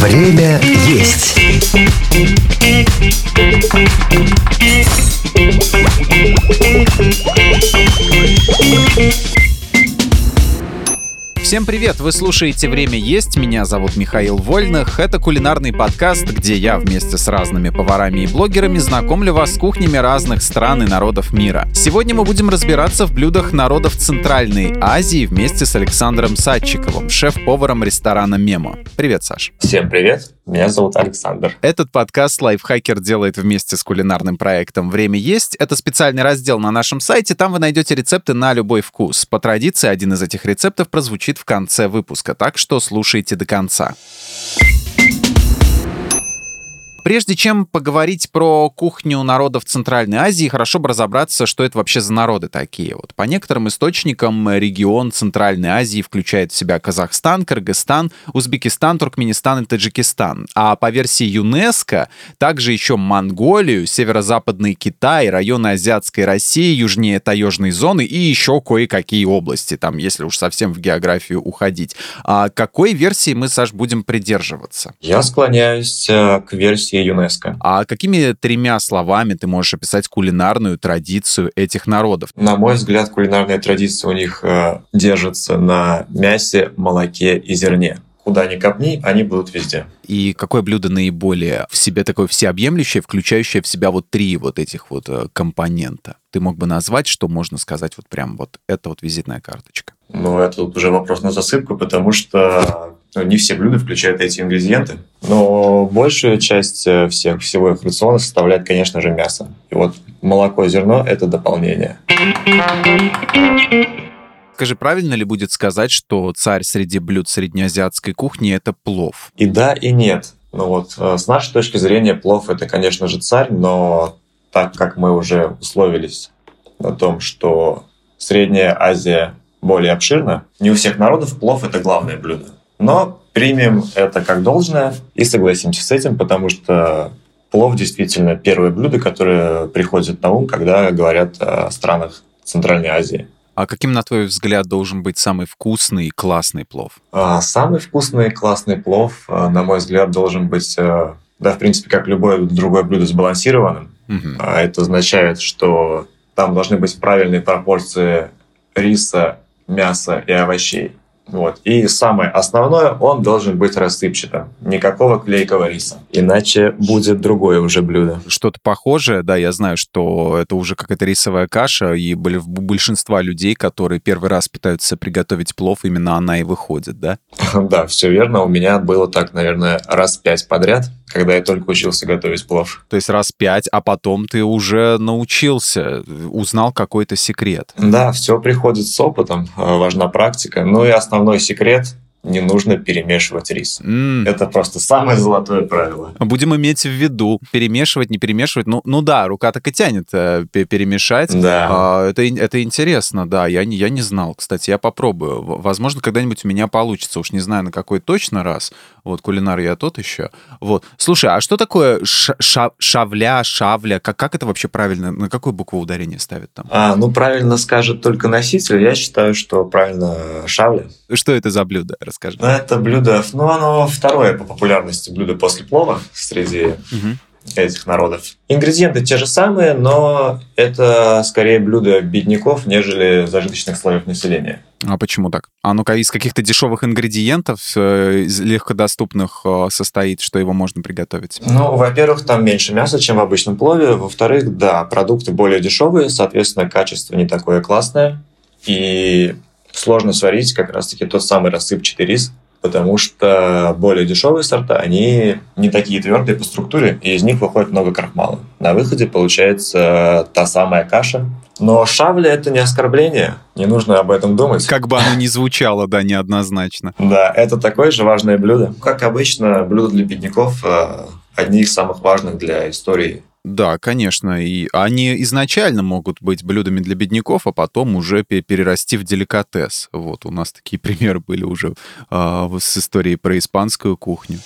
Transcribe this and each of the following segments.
Время есть. Всем привет! Вы слушаете «Время есть». Меня зовут Михаил Вольных. Это кулинарный подкаст, где я вместе с разными поварами и блогерами знакомлю вас с кухнями разных стран и народов мира. Сегодня мы будем разбираться в блюдах народов Центральной Азии вместе с Александром Садчиковым, шеф-поваром ресторана «Мемо». Привет, Саш. Всем привет! Меня зовут Александр. Этот подкаст лайфхакер делает вместе с кулинарным проектом «Время есть». Это специальный раздел на нашем сайте. Там вы найдете рецепты на любой вкус. По традиции, один из этих рецептов прозвучит в конце выпуска, так что слушайте до конца. Прежде чем поговорить про кухню народов Центральной Азии, хорошо бы разобраться, что это вообще за народы такие. Вот по некоторым источникам регион Центральной Азии включает в себя Казахстан, Кыргызстан, Узбекистан, Туркменистан и Таджикистан. А по версии ЮНЕСКо также еще Монголию, северо-западный Китай, районы Азиатской России, южнее таежной зоны и еще кое-какие области, там, если уж совсем в географию уходить. А какой версии мы, Саш, будем придерживаться? Я склоняюсь э, к версии ЮНЕСКо. А какими тремя словами ты можешь описать кулинарную традицию этих народов? На мой взгляд, кулинарная традиция у них э, держится на мясе, молоке и зерне. Куда ни копни, они будут везде. И какое блюдо наиболее в себе такое всеобъемлющее, включающее в себя вот три вот этих вот э, компонента? Ты мог бы назвать, что можно сказать вот прям вот это вот визитная карточка? Ну, это тут уже вопрос на засыпку, потому что ну, не все блюда включают эти ингредиенты. Но большая часть э, всех, всего их рациона составляет, конечно же, мясо. И вот молоко и зерно – это дополнение. Скажи, правильно ли будет сказать, что царь среди блюд среднеазиатской кухни – это плов? И да, и нет. Ну вот, э, с нашей точки зрения, плов – это, конечно же, царь, но так как мы уже условились на том, что Средняя Азия более обширна, не у всех народов плов – это главное блюдо. Но примем это как должное и согласимся с этим, потому что плов действительно первое блюдо, которое приходит на ум, когда говорят о странах Центральной Азии. А каким, на твой взгляд, должен быть самый вкусный и классный плов? А, самый вкусный и классный плов, а, на мой взгляд, должен быть, а, да, в принципе, как любое другое блюдо, сбалансированным. Угу. Это означает, что там должны быть правильные пропорции риса, мяса и овощей. Вот. И самое основное, он должен быть рассыпчатым. Никакого клейкого риса. Иначе будет другое уже блюдо. Что-то похожее, да, я знаю, что это уже какая-то рисовая каша, и большинства людей, которые первый раз пытаются приготовить плов, именно она и выходит, да? Да, все верно. У меня было так, наверное, раз пять подряд когда я только учился готовить плов. То есть раз пять, а потом ты уже научился, узнал какой-то секрет. Да, все приходит с опытом, э, важна практика. Ну и основной секрет не нужно перемешивать рис. Mm. Это просто самое золотое правило. Будем иметь в виду, перемешивать, не перемешивать. Ну, ну да, рука так и тянет э, перемешать. Да. А, это, это интересно, да. Я не, я не знал, кстати, я попробую. Возможно, когда-нибудь у меня получится. Уж не знаю, на какой точно раз. Вот, кулинар я тот еще. Вот. Слушай, а что такое ша шавля, шавля? Как, как это вообще правильно? На какую букву ударение ставят там? А, ну, правильно скажет только носитель. Я считаю, что правильно шавля. Что это за блюдо? Расскажи. Ну, это блюдо, ну, оно второе по популярности блюдо после плова среди угу. этих народов. Ингредиенты те же самые, но это скорее блюдо бедняков, нежели зажиточных слоев населения. А почему так? А ну-ка, из каких-то дешевых ингредиентов, э, из легкодоступных э, состоит, что его можно приготовить? Ну, во-первых, там меньше мяса, чем в обычном плове. Во-вторых, да, продукты более дешевые, соответственно, качество не такое классное. И сложно сварить как раз-таки тот самый рассыпчатый рис, потому что более дешевые сорта, они не такие твердые по структуре, и из них выходит много крахмала. На выходе получается та самая каша. Но шавля – это не оскорбление, не нужно об этом думать. Как бы оно ни звучало, да, неоднозначно. Да, это такое же важное блюдо. Как обычно, блюдо для бедняков э, – одни из самых важных для истории да, конечно. И они изначально могут быть блюдами для бедняков, а потом уже перерасти в деликатес. Вот у нас такие примеры были уже э, с историей про испанскую кухню.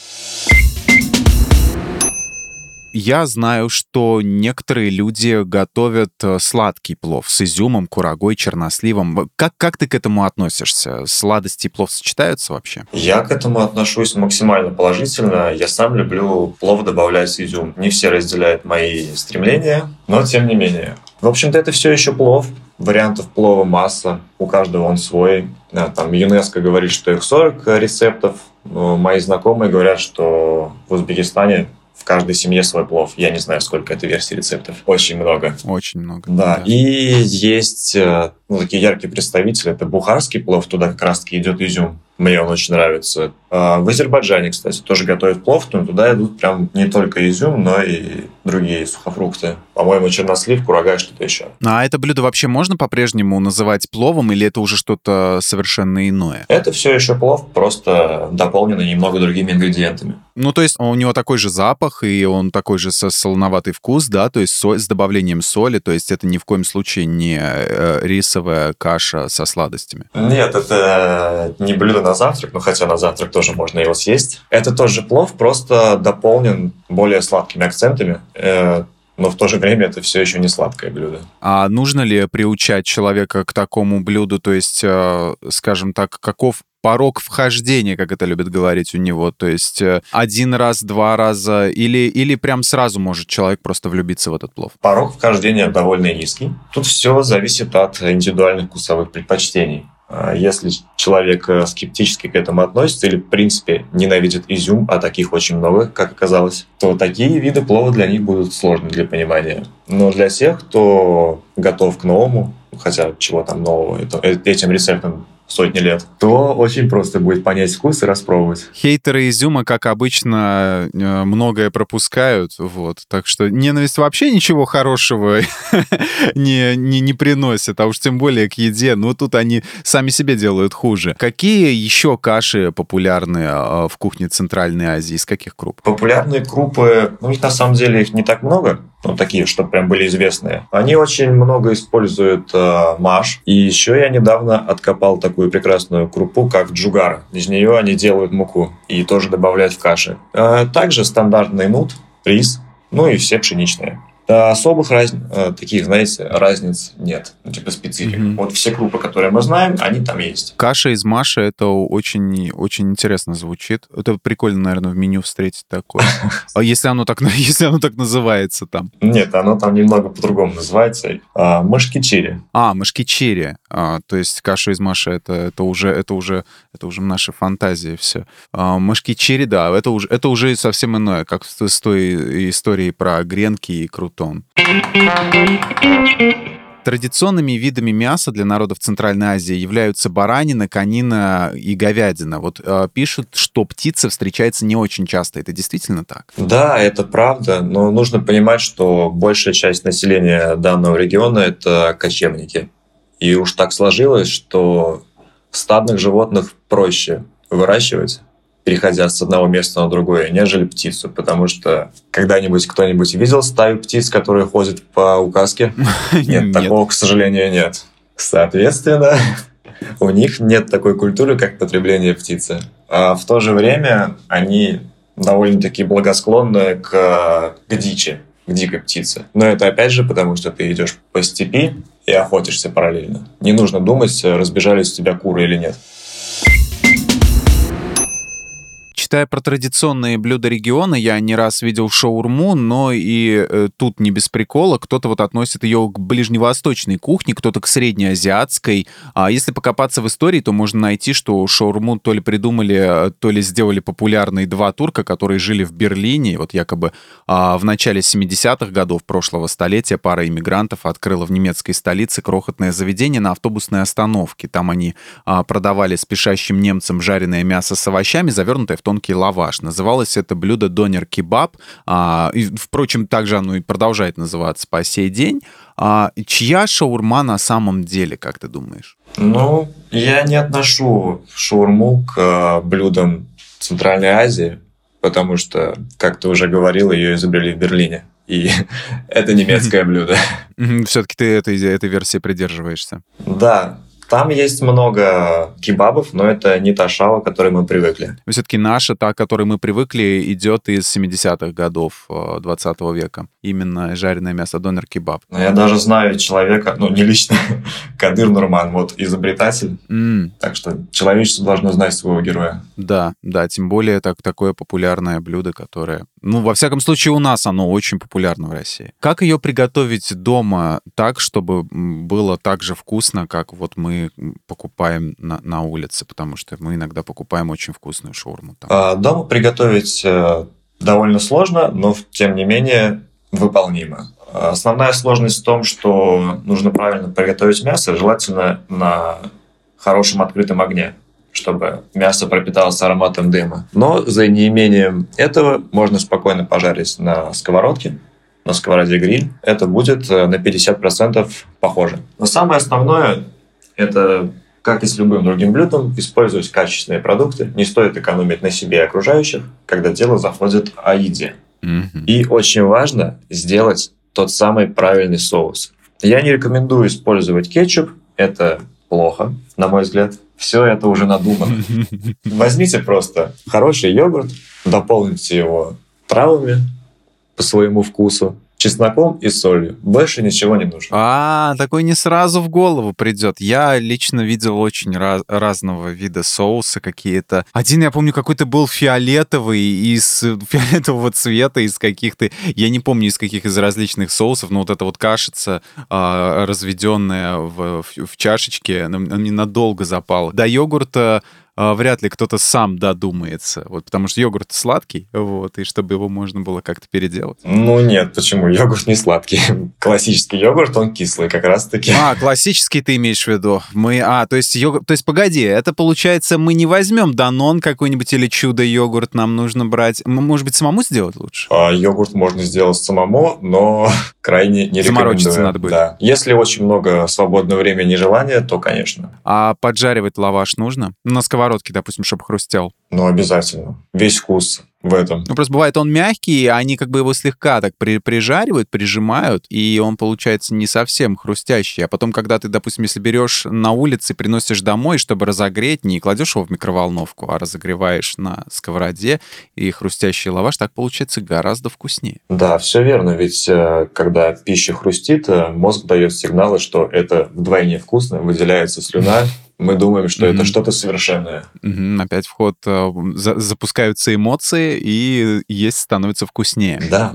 Я знаю, что некоторые люди готовят э, сладкий плов с изюмом, курагой, черносливом. Как, как ты к этому относишься? Сладости и плов сочетаются вообще? Я к этому отношусь максимально положительно. Я сам люблю плов добавлять изюм. Не все разделяют мои стремления, но тем не менее. В общем-то, это все еще плов. Вариантов плова масса. У каждого он свой. Там ЮНЕСКО говорит, что их 40 рецептов. Но мои знакомые говорят, что в Узбекистане в каждой семье свой плов. Я не знаю, сколько это версий рецептов. Очень много. Очень много. Да. да. И есть э, ну, такие яркие представители. Это бухарский плов, туда как раз-таки идет изюм. Мне он очень нравится. А в Азербайджане, кстати, тоже готовят плов, но туда идут прям не только изюм, но и другие сухофрукты. По-моему, чернослив, курага и что-то еще. А это блюдо вообще можно по-прежнему называть пловом или это уже что-то совершенно иное? Это все еще плов, просто дополнено немного другими ингредиентами. Ну, то есть у него такой же запах, и он такой же со солоноватый вкус, да, то есть соль, с добавлением соли, то есть это ни в коем случае не э, рисовая каша со сладостями. Нет, это не блюдо на завтрак, ну хотя на завтрак тоже можно его съесть. Это тоже плов, просто дополнен более сладкими акцентами э, но в то же время это все еще не сладкое блюдо. А нужно ли приучать человека к такому блюду, то есть, э, скажем так, каков порог вхождения, как это любят говорить у него, то есть э, один раз, два раза, или, или прям сразу может человек просто влюбиться в этот плов? Порог вхождения довольно низкий. Тут все зависит от индивидуальных вкусовых предпочтений. А если человек э, скептически к этому относится или, в принципе, ненавидит изюм, а таких очень много, как оказалось, то такие виды плова для них будут сложны для понимания. Но для тех, кто готов к новому, хотя чего там нового, э, этим рецептом сотни лет, то очень просто будет понять вкус и распробовать. Хейтеры изюма, как обычно, э, многое пропускают, вот. Так что ненависть вообще ничего хорошего не, не, не приносит, а уж тем более к еде. Ну, тут они сами себе делают хуже. Какие еще каши популярны э, в кухне Центральной Азии? Из каких круп? Популярные крупы, ну, их на самом деле их не так много ну, такие, чтобы прям были известные. Они очень много используют э, маш. И еще я недавно откопал такую прекрасную крупу, как джугар. Из нее они делают муку и тоже добавляют в каши. Э, также стандартный нут, рис, ну и все пшеничные. Особых раз... Э, таких, знаете, разниц нет, ну, типа специфик. Mm-hmm. Вот все крупы, которые мы знаем, они там есть. Каша из Маши, это очень, очень интересно звучит. Это прикольно, наверное, в меню встретить такое. А если оно так, если оно так называется там? Нет, оно там немного по-другому называется. А, машкичири. А, машкичири. А, то есть каша из Маши, это, это уже, это уже, это уже наши фантазии все. А, машкичири, да, это уже, это уже совсем иное, как с той историей про гренки и круто тон. Традиционными видами мяса для народов Центральной Азии являются баранина, конина и говядина. Вот э, пишут, что птица встречается не очень часто. Это действительно так? Да, это правда, но нужно понимать, что большая часть населения данного региона – это кочевники. И уж так сложилось, что стадных животных проще выращивать, переходя с одного места на другое, нежели птицу, потому что когда-нибудь кто-нибудь видел стаю птиц, которые ходят по указке? Нет, такого, к сожалению, нет. Соответственно, у них нет такой культуры, как потребление птицы. А в то же время они довольно-таки благосклонны к, к дичи, к дикой птице. Но это опять же потому, что ты идешь по степи и охотишься параллельно. Не нужно думать, разбежались у тебя куры или нет. Читая про традиционные блюда региона, я не раз видел шаурму, но и э, тут не без прикола. Кто-то вот относит ее к ближневосточной кухне, кто-то к среднеазиатской. А если покопаться в истории, то можно найти, что шаурму то ли придумали, то ли сделали популярные два турка, которые жили в Берлине. Вот якобы а, в начале 70-х годов прошлого столетия пара иммигрантов открыла в немецкой столице крохотное заведение на автобусной остановке. Там они а, продавали спешащим немцам жареное мясо с овощами, завернутое в тонкий тонкий лаваш. Называлось это блюдо донер-кебаб. А, и, впрочем, также оно и продолжает называться по сей день. А, чья шаурма на самом деле, как ты думаешь? Ну, я не отношу шаурму к а, блюдам Центральной Азии, потому что, как ты уже говорил, ее изобрели в Берлине. И это немецкое блюдо. Все-таки ты этой, этой версии придерживаешься. Да, Там есть много кебабов, но это не та шава, к которой мы привыкли. Все-таки наша, та, к которой мы привыкли, идет из 70-х годов 20 э, века. Именно жареное мясо, донер-кебаб. Я даже знаю человека, ну, не лично, Кадыр Нурман, вот, изобретатель. Mm. Так что человечество должно знать своего героя. Да, да, тем более так, такое популярное блюдо, которое... Ну, во всяком случае, у нас оно очень популярно в России. Как ее приготовить дома так, чтобы было так же вкусно, как вот мы покупаем на, на улице, потому что мы иногда покупаем очень вкусную шаурму. Там. А, дома приготовить э, довольно сложно, но тем не менее выполнимо. Основная сложность в том, что нужно правильно приготовить мясо, желательно на хорошем открытом огне чтобы мясо пропиталось ароматом дыма. Но за неимением этого можно спокойно пожарить на сковородке, на сковороде гриль. Это будет э, на 50% похоже. Но самое основное это, как и с любым другим блюдом, использовать качественные продукты. Не стоит экономить на себе и окружающих, когда дело заходит о еде. Mm-hmm. И очень важно сделать тот самый правильный соус. Я не рекомендую использовать кетчуп. Это плохо, на мой взгляд. Все это уже надумано. Возьмите просто хороший йогурт, дополните его травами по своему вкусу, чесноком и солью. Больше ничего не нужно. А, такой не сразу в голову придет. Я лично видел очень раз, разного вида соуса какие-то. Один, я помню, какой-то был фиолетовый, из фиолетового цвета, из каких-то... Я не помню, из каких из различных соусов, но вот эта вот кашица, а, разведенная в, в, в чашечке, она мне надолго запала. До йогурта вряд ли кто-то сам додумается, вот, потому что йогурт сладкий, вот, и чтобы его можно было как-то переделать. Ну нет, почему? Йогурт не сладкий. Классический йогурт, он кислый как раз-таки. А, классический ты имеешь в виду? Мы, а, то есть йогурт, то есть погоди, это получается мы не возьмем Данон какой-нибудь или чудо-йогурт, нам нужно брать, может быть, самому сделать лучше? А, йогурт можно сделать самому, но крайне не Заморочиться надо будет. Да. Если очень много свободного времени и желания, то, конечно. А поджаривать лаваш нужно? На сковородке, допустим, чтобы хрустел? Ну, обязательно. Весь вкус в этом. Ну, просто бывает он мягкий, они как бы его слегка так при, прижаривают, прижимают, и он получается не совсем хрустящий. А потом, когда ты, допустим, если берешь на улице, приносишь домой, чтобы разогреть, не кладешь его в микроволновку, а разогреваешь на сковороде, и хрустящий лаваш, так получается гораздо вкуснее. Да, все верно, ведь э, когда пища хрустит, э, мозг дает сигналы, что это вдвойне вкусно, выделяется слюна, мы думаем, что mm-hmm. это что-то совершенное. Mm-hmm. Опять вход э, за, запускаются эмоции, и есть становится вкуснее. Да.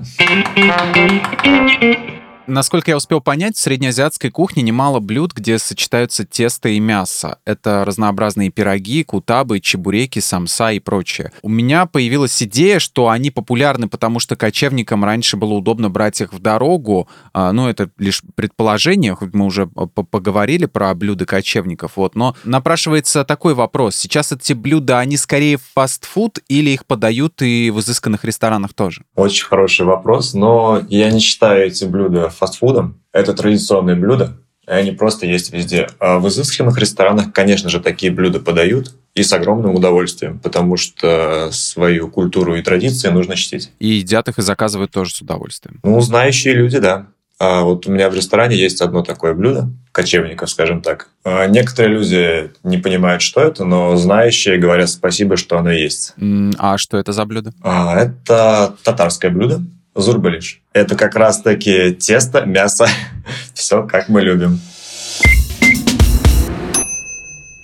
Насколько я успел понять, в среднеазиатской кухне немало блюд, где сочетаются тесто и мясо. Это разнообразные пироги, кутабы, чебуреки, самса и прочее. У меня появилась идея, что они популярны, потому что кочевникам раньше было удобно брать их в дорогу. А, ну, это лишь предположение, хоть мы уже поговорили про блюда кочевников. Вот. Но напрашивается такой вопрос. Сейчас эти блюда, они скорее фастфуд или их подают и в изысканных ресторанах тоже? Очень хороший вопрос, но я не считаю эти блюда фастфудом. Это традиционные блюда, и они просто есть везде. А в изысканных ресторанах, конечно же, такие блюда подают, и с огромным удовольствием, потому что свою культуру и традиции нужно чтить. И едят их и заказывают тоже с удовольствием. Ну, знающие люди, да. А вот у меня в ресторане есть одно такое блюдо, кочевников, скажем так. А некоторые люди не понимают, что это, но знающие говорят спасибо, что оно есть. А что это за блюдо? А, это татарское блюдо зурбалиш. Это как раз-таки тесто, мясо, все как мы любим.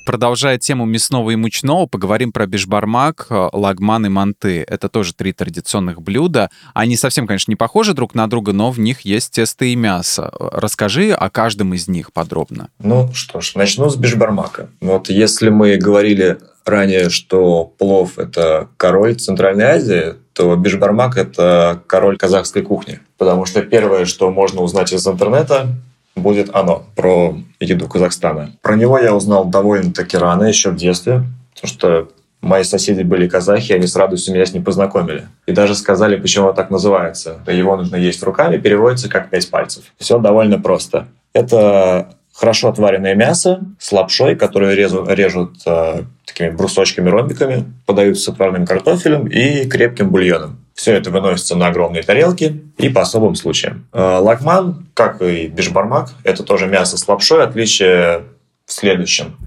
Продолжая тему мясного и мучного, поговорим про бешбармак, э, лагман и манты. Это тоже три традиционных блюда. Они совсем, конечно, не похожи друг на друга, но в них есть тесто и мясо. Расскажи о каждом из них подробно. Ну что ж, начну с бешбармака. Вот если мы говорили ранее, что плов – это король Центральной Азии, то бишбармак – это король казахской кухни. Потому что первое, что можно узнать из интернета, будет оно, про еду Казахстана. Про него я узнал довольно-таки рано, еще в детстве, потому что мои соседи были казахи, они с радостью меня с ним познакомили. И даже сказали, почему он так называется. Его нужно есть руками, переводится как пять пальцев. Все довольно просто. Это хорошо отваренное мясо с лапшой, которую резу, режут э, такими брусочками-ромбиками, подают с отварным картофелем и крепким бульоном. Все это выносится на огромные тарелки и по особым случаям. Э, лакман, как и бешбармак, это тоже мясо с лапшой. Отличие в следующем.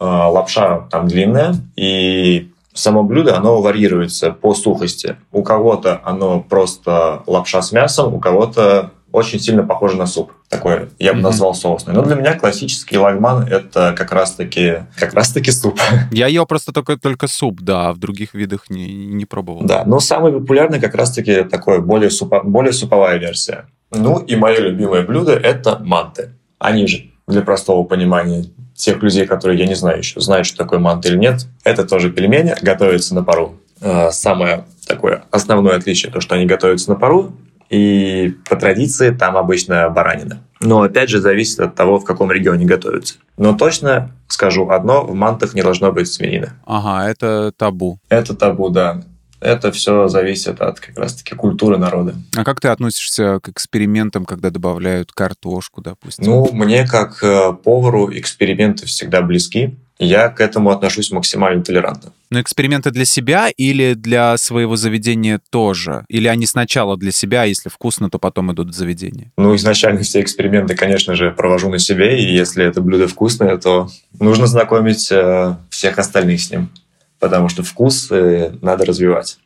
А, лапша там длинная, и само блюдо, оно варьируется по сухости. У кого-то оно просто лапша с мясом, у кого-то очень сильно похоже на суп. Такой, я бы назвал соусный. Но для меня классический лагман это как раз-таки как раз-таки суп. Я ел просто только, только суп, да, а в других видах не, не пробовал. Да, но самый популярный как раз-таки такой более, супа, более суповая версия. Ну и мое любимое блюдо это манты. Они же, для простого понимания, тех людей, которые, я не знаю еще, знают, что такое манты или нет, это тоже пельмени, готовятся на пару. А, самое такое основное отличие, то, что они готовятся на пару, и по традиции там обычно баранина. Но опять же зависит от того, в каком регионе готовятся. Но точно скажу одно, в мантах не должно быть свинины. Ага, это табу. Это табу, да. Это все зависит от как раз-таки культуры народа. А как ты относишься к экспериментам, когда добавляют картошку, допустим? Ну, мне как э, повару эксперименты всегда близки я к этому отношусь максимально толерантно. Но эксперименты для себя или для своего заведения тоже? Или они сначала для себя, а если вкусно, то потом идут в заведение? Ну, изначально все эксперименты, конечно же, провожу на себе, и если это блюдо вкусное, то нужно знакомить э, всех остальных с ним, потому что вкус э, надо развивать.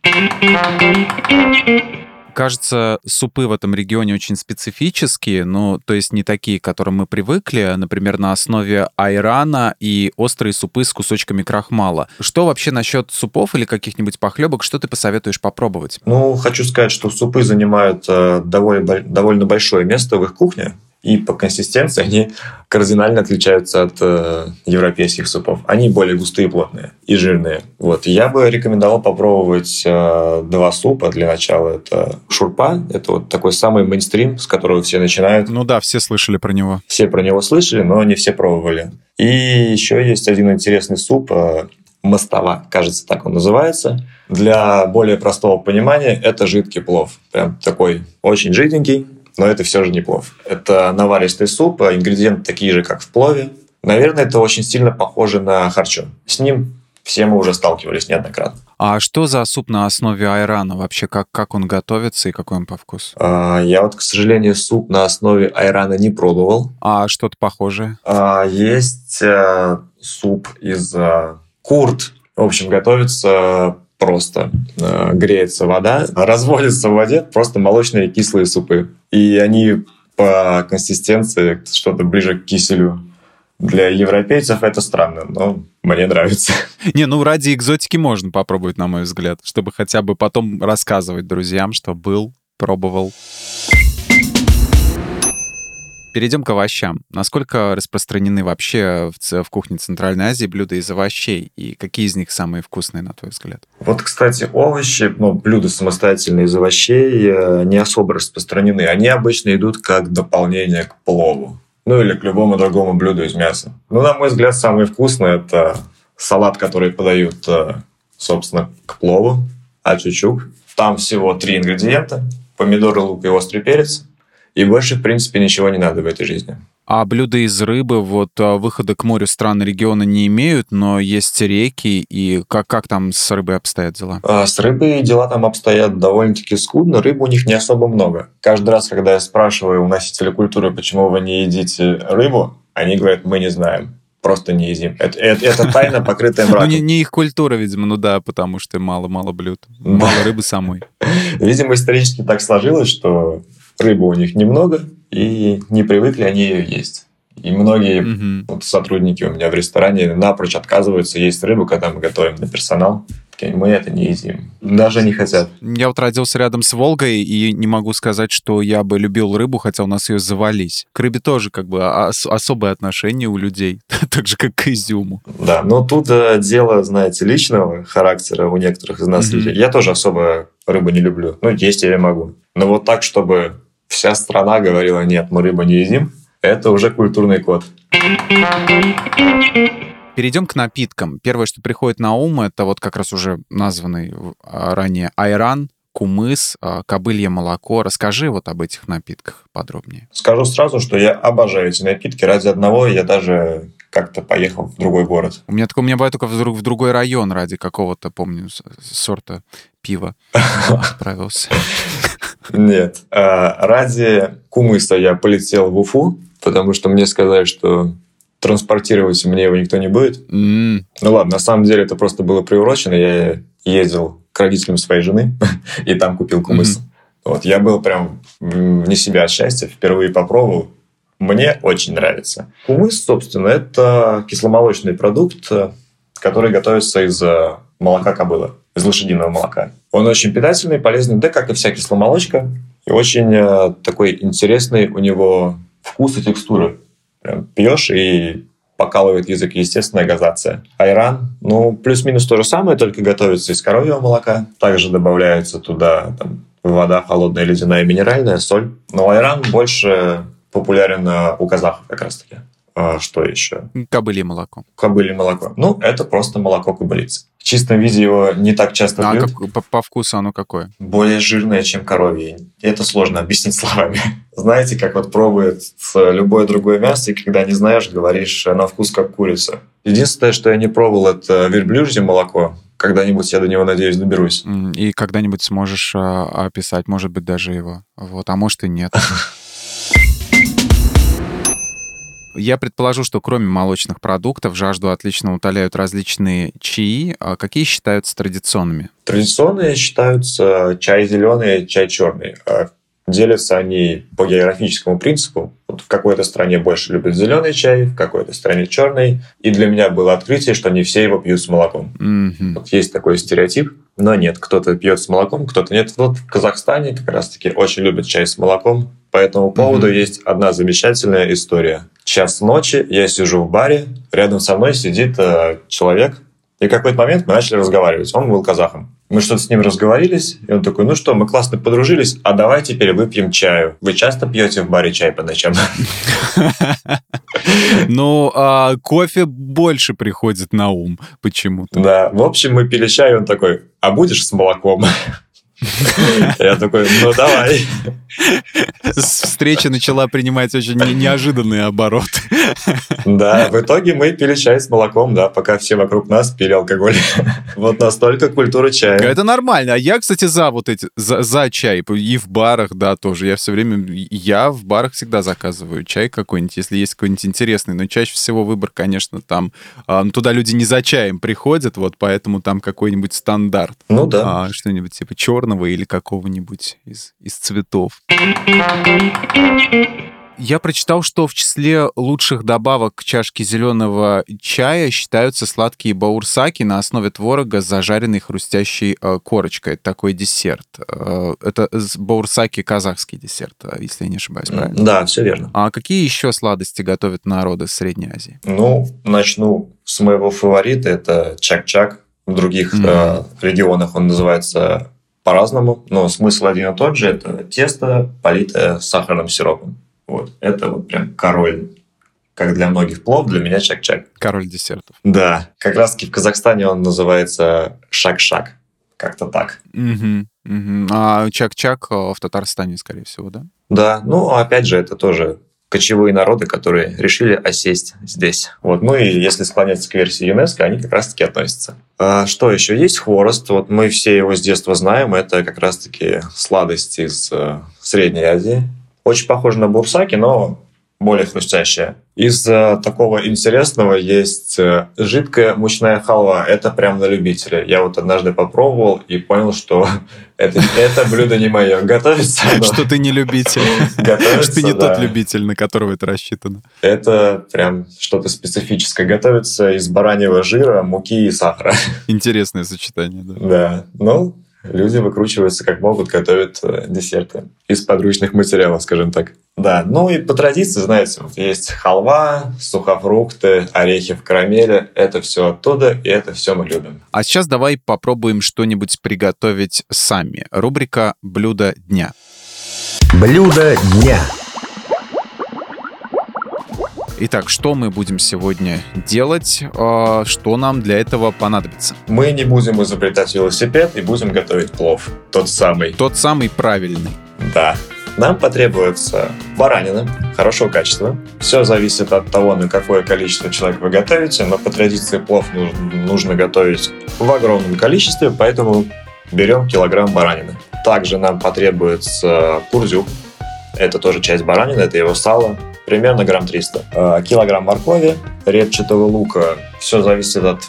Кажется, супы в этом регионе очень специфические, ну, то есть не такие, к которым мы привыкли, например, на основе айрана и острые супы с кусочками крахмала. Что вообще насчет супов или каких-нибудь похлебок, что ты посоветуешь попробовать? Ну, хочу сказать, что супы занимают э, довольно, довольно большое место в их кухне и по консистенции они кардинально отличаются от э, европейских супов. Они более густые, плотные и жирные. Вот. Я бы рекомендовал попробовать э, два супа для начала. Это шурпа, это вот такой самый мейнстрим, с которого все начинают. Ну да, все слышали про него. Все про него слышали, но не все пробовали. И еще есть один интересный суп, э, мостова, кажется, так он называется. Для более простого понимания, это жидкий плов. Прям такой очень жиденький, но это все же не плов. Это наваристый суп, а ингредиенты такие же, как в плове. Наверное, это очень сильно похоже на харчо. С ним все мы уже сталкивались неоднократно. А что за суп на основе айрана? Вообще, как, как он готовится и какой он по вкусу? А, я вот, к сожалению, суп на основе айрана не пробовал. А что-то похожее? А, есть а, суп из а, курт. В общем, готовится просто э, греется вода, разводится в воде просто молочные кислые супы. И они по консистенции что-то ближе к киселю. Для европейцев это странно, но мне нравится. Не, ну ради экзотики можно попробовать, на мой взгляд, чтобы хотя бы потом рассказывать друзьям, что был, пробовал. Перейдем к овощам. Насколько распространены вообще в, в кухне Центральной Азии блюда из овощей? И какие из них самые вкусные, на твой взгляд? Вот, кстати, овощи, ну, блюда самостоятельные из овощей э, не особо распространены. Они обычно идут как дополнение к плову. Ну, или к любому другому блюду из мяса. Ну, на мой взгляд, самое вкусное – это салат, который подают, э, собственно, к плову, ачучук. Там всего три ингредиента – помидоры, лук и острый перец – и больше, в принципе, ничего не надо в этой жизни. А блюда из рыбы, вот а, выхода к морю страны региона не имеют, но есть реки, и как, как там с рыбой обстоят дела? А, с рыбой дела там обстоят довольно-таки скудно, рыбы у них не особо много. Каждый раз, когда я спрашиваю у носителя культуры, почему вы не едите рыбу, они говорят, мы не знаем просто не едим. Это, это, это тайна, покрытая мраком. Ну, не, не их культура, видимо, ну да, потому что мало-мало блюд. Мало рыбы самой. Видимо, исторически так сложилось, что рыбы у них немного, и не привыкли они ее есть. И многие угу. вот, сотрудники у меня в ресторане напрочь отказываются есть рыбу, когда мы готовим для персонала. Мы это не едим. Даже не хотят. Я вот родился рядом с Волгой, и не могу сказать, что я бы любил рыбу, хотя у нас ее завались. К рыбе тоже как бы ос- особое отношение у людей, так же, как к изюму. Да, но тут э, дело, знаете, личного характера у некоторых из нас mm людей. Я тоже особо рыбу не люблю. Ну, есть я могу. Но вот так, чтобы вся страна говорила, нет, мы рыбу не едим, это уже культурный код. Перейдем к напиткам. Первое, что приходит на ум, это вот как раз уже названный а, ранее айран, кумыс, а, кобылье молоко. Расскажи вот об этих напитках подробнее. Скажу сразу, что я обожаю эти напитки. Ради одного я даже как-то поехал в другой город. У меня такое, у меня бывает только в, в другой район ради какого-то, помню, сорта пива отправился. Нет. А, ради кумыса я полетел в Уфу, потому что мне сказали, что транспортировать мне его никто не будет. М, Ну ладно, на самом деле это просто было приурочено. Я ездил к родителям своей жены и там купил кумыс. Вот, я был прям не себя от счастья, впервые попробовал. Мне очень нравится. Кумыс, собственно, это кисломолочный продукт, э, который готовится из э, молока кобылы, из лошадиного молока. Он очень питательный, полезный, да, как и вся кисломолочка. И очень э, такой интересный у него вкус и текстура. Прям пьешь и покалывает язык, естественная газация. Айран, ну, плюс-минус то же самое, только готовится из коровьего молока. Также добавляется туда там, вода холодная, ледяная, минеральная, соль. Но айран больше популярен э, у казахов как раз-таки. А, что еще? Кобылье молоко. Кобылье молоко. Ну, это просто молоко кобылицы. В чистом виде его не так часто А пьют. как- по, по вкусу оно какое? Более жирное, чем коровье. Это сложно объяснить словами. Знаете, как вот пробует любое другое мясо, и когда не знаешь, говоришь на вкус как курица. Единственное, что я не пробовал, это верблюжье молоко. Когда-нибудь я до него, надеюсь, доберусь. И когда-нибудь сможешь а, описать, может быть, даже его. Вот, а может и нет. Я предположу, что кроме молочных продуктов жажду отлично утоляют различные чаи. А Какие считаются традиционными? Традиционные считаются чай зеленый, чай черный. А Делятся они по географическому принципу. Вот в какой-то стране больше любят зеленый чай, в какой-то стране черный. И для меня было открытие, что не все его пьют с молоком. Мгм. Вот есть такой стереотип, но нет, кто-то пьет с молоком, кто-то нет. Вот в Казахстане как раз-таки очень любят чай с молоком. По этому поводу Мгм. есть одна замечательная история. Час ночи, я сижу в баре, рядом со мной сидит э, человек, и в какой-то момент мы начали разговаривать. Он был казахом. Мы что-то с ним разговорились, и он такой, ну что, мы классно подружились, а давай теперь выпьем чаю. Вы часто пьете в баре чай по ночам? Ну, а кофе больше приходит на ум почему-то. Да, в общем, мы пили чай, и он такой, а будешь с молоком? Я такой, ну давай. Встреча начала принимать очень не- неожиданные обороты. Да, в итоге мы пили чай с молоком, да, пока все вокруг нас пили алкоголь. Вот настолько культура чая. Это нормально. А я, кстати, за вот эти, за, за чай. И в барах, да, тоже. Я все время, я в барах всегда заказываю чай какой-нибудь, если есть какой-нибудь интересный. Но чаще всего выбор, конечно, там, а, ну, туда люди не за чаем приходят, вот поэтому там какой-нибудь стандарт. Ну да. А, что-нибудь типа черного или какого-нибудь из, из цветов. Я прочитал, что в числе лучших добавок к чашке зеленого чая считаются сладкие баурсаки на основе творога с зажаренной хрустящей э, корочкой. Это такой десерт. Э, это баурсаки казахский десерт, э, если я не ошибаюсь, правильно? Да, все верно. А какие еще сладости готовят народы Средней Азии? Ну, начну с моего фаворита, это чак-чак. В других э, регионах он называется по-разному, но смысл один и тот же. Это тесто, политое сахарным сиропом. Вот. Это вот прям король. Как для многих плов, для меня чак-чак. Король десертов. Да, как раз таки в Казахстане он называется шак-шак. Как-то так. Мгм, мгм. А чак-чак э, в Татарстане, скорее всего, да? Да, ну, опять же, это тоже кочевые народы, которые решили осесть здесь. Вот. Ну и если склоняться к версии ЮНЕСКО, они как раз-таки относятся. А что еще? Есть хворост. Вот мы все его с детства знаем. Это как раз-таки сладость из э, Средней Азии. Очень похоже на бурсаки, но более хрустящая. Из э, такого интересного есть э, жидкая мучная халва. Это прям на любителя. Я вот однажды попробовал и понял, что это, это блюдо не мое. Готовится оно- Что ты не любитель. Готовится, Что ты не да. тот любитель, на которого это рассчитано. Это прям что-то специфическое. Готовится из бараньего жира, муки и сахара. Интересное сочетание, да. Да. Ну, люди выкручиваются как могут, готовят э, десерты из подручных материалов, скажем так. Да, ну и по традиции, знаете, вот есть халва, сухофрукты, орехи в карамели. Это все оттуда, и это все мы любим. А сейчас давай попробуем что-нибудь приготовить сами. Рубрика «Блюдо дня». Блюдо дня. Итак, что мы будем сегодня делать? А, Что нам для этого понадобится? Мы не будем изобретать велосипед и будем готовить плов. Тот самый. Тот самый правильный. Да. Нам потребуется баранина хорошего качества. Все зависит от того, на какое количество человек вы готовите, но по традиции плов нужно, нужно готовить в огромном количестве, поэтому берем килограмм баранины. Также нам потребуется курдюк. Это тоже часть баранины, это его сало. примерно грамм 300. Э, килограмм моркови, репчатого лука. Все зависит от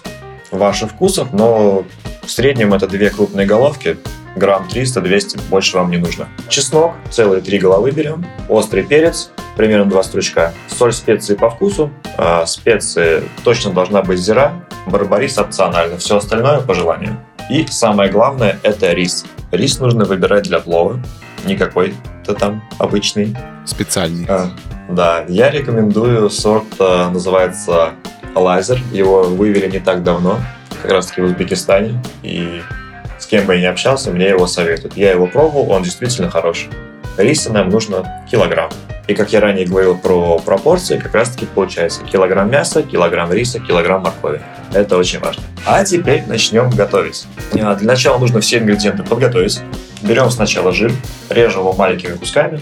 ваших вкусов, но в среднем это две крупные головки, грамм 300-200, больше вам не нужно. Чеснок, целые три головы берем, острый перец, примерно два стручка, соль, специи по вкусу, а, специи точно должна быть зира, барбарис опционально, все остальное по желанию. И самое главное – это рис. Рис нужно выбирать для плова, не какой-то там обычный. Специальный. А, да, я рекомендую сорт, а, называется лазер. Его вывели не так давно, как раз таки в Узбекистане. И с кем бы я ни общался, мне его советуют. Я его пробовал, он действительно хороший. Риса нам нужно килограмм. И как я ранее говорил про пропорции, как раз таки получается килограмм мяса, килограмм риса, килограмм моркови. Это очень важно. А теперь начнем готовить. А, для начала нужно все ингредиенты подготовить. Берем сначала жир, режем его маленькими кусками,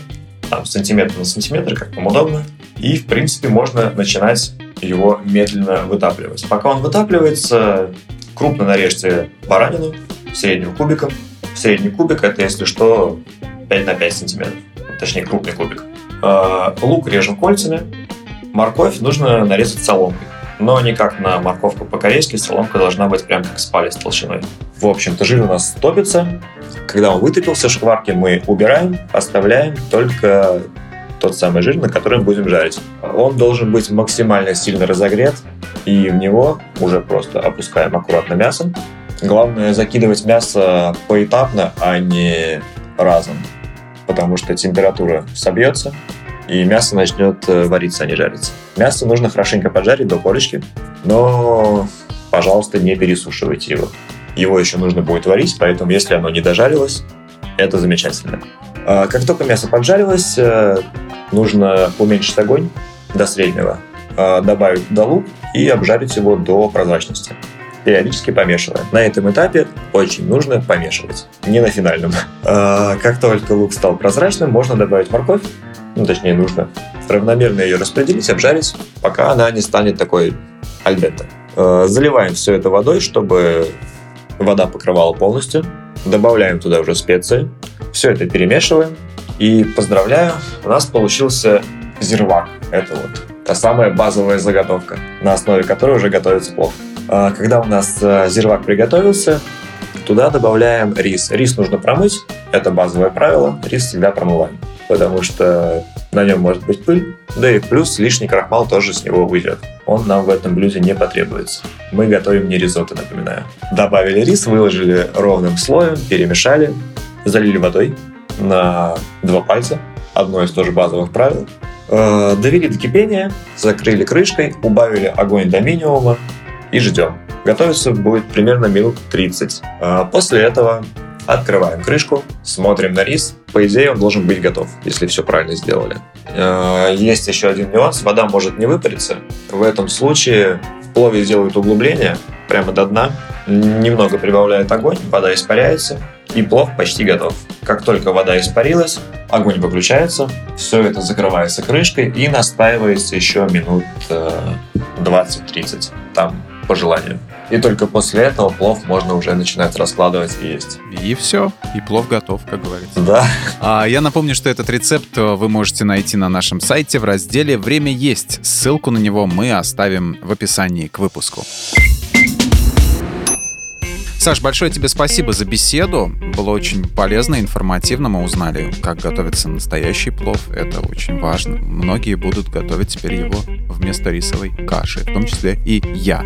там, сантиметр на сантиметр, как вам удобно. И, в принципе, можно начинать его медленно вытапливать. Пока он вытапливается, крупно нарежьте баранину средним кубиком. Средний кубик это, если что, 5 на 5 сантиметров. Точнее, крупный кубик. А, лук режем кольцами. Морковь нужно нарезать соломкой. Но не как на морковку по-корейски, соломка должна быть прям как с палец толщиной. В общем-то, жир у нас топится. Когда он вытопился, шкварки мы убираем, оставляем только тот самый жир, на котором будем жарить. Он должен быть максимально сильно разогрет, и в него уже просто опускаем аккуратно мясо. Главное закидывать мясо поэтапно, а не разом, потому что температура собьется, и мясо начнет э, вариться, а не жариться. Мясо нужно хорошенько поджарить до корочки, но, пожалуйста, не пересушивайте его. Его еще нужно будет варить, поэтому если оно не дожарилось, это замечательно. А как только мясо поджарилось, э, нужно уменьшить огонь до среднего, а добавить туда лук и обжарить его до прозрачности периодически помешивая. На этом этапе очень нужно помешивать, не на финальном. А, как только лук стал прозрачным, можно добавить морковь, ну, точнее, нужно равномерно ее распределить, обжарить, пока она не станет такой альдента. А, заливаем все это водой, чтобы вода покрывала полностью. Добавляем туда уже специи. Все это перемешиваем. И поздравляю, у нас получился зирвак. Это вот та самая базовая заготовка, на основе которой уже готовится плов. А, когда у нас э, зирвак приготовился, туда добавляем рис. Рис нужно промыть, это базовое правило, рис всегда промываем, потому что на нем может быть пыль, да и плюс лишний крахмал тоже с него уйдет. Он нам в этом блюде не потребуется. Мы готовим не ризотто, напоминаю. Добавили рис, выложили ровным слоем, перемешали, залили водой на два пальца, одно из тоже базовых правил. Э, довели до кипения, закрыли крышкой, убавили огонь до минимума, и ждем. Готовиться будет примерно минут 30. А после этого открываем крышку, смотрим на рис. По идее, он должен быть готов, если все правильно сделали. А, есть еще один нюанс. Вода может не выпариться. В этом случае в плове сделают углубление прямо до дна. Немного прибавляет огонь, вода испаряется, и плов почти готов. Как только вода испарилась, огонь выключается, все это закрывается крышкой и настаивается еще минут 20-30. Э, Там по желанию. И только после этого плов можно уже начинать раскладывать и есть. И все, и плов готов, как говорится. Да. А я напомню, что этот рецепт э, вы можете найти на нашем сайте в разделе «Время есть». Ссылку на него мы оставим в описании к выпуску. Саш, большое тебе спасибо за беседу. Было очень полезно, информативно. Мы узнали, как готовится настоящий плов. Это очень важно. Многие будут готовить теперь его вместо рисовой каши, в том числе и я.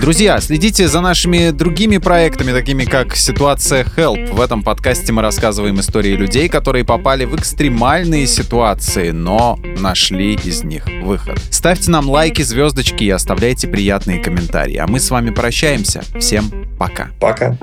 Друзья, следите за нашими другими проектами, такими как «Ситуация Help». В этом подкасте мы рассказываем истории людей, которые попали в экстремальные ситуации, но нашли из них выход. Ставьте нам лайки, звездочки и оставляйте приятные комментарии. А мы с вами прощаемся. Всем пока. Пока.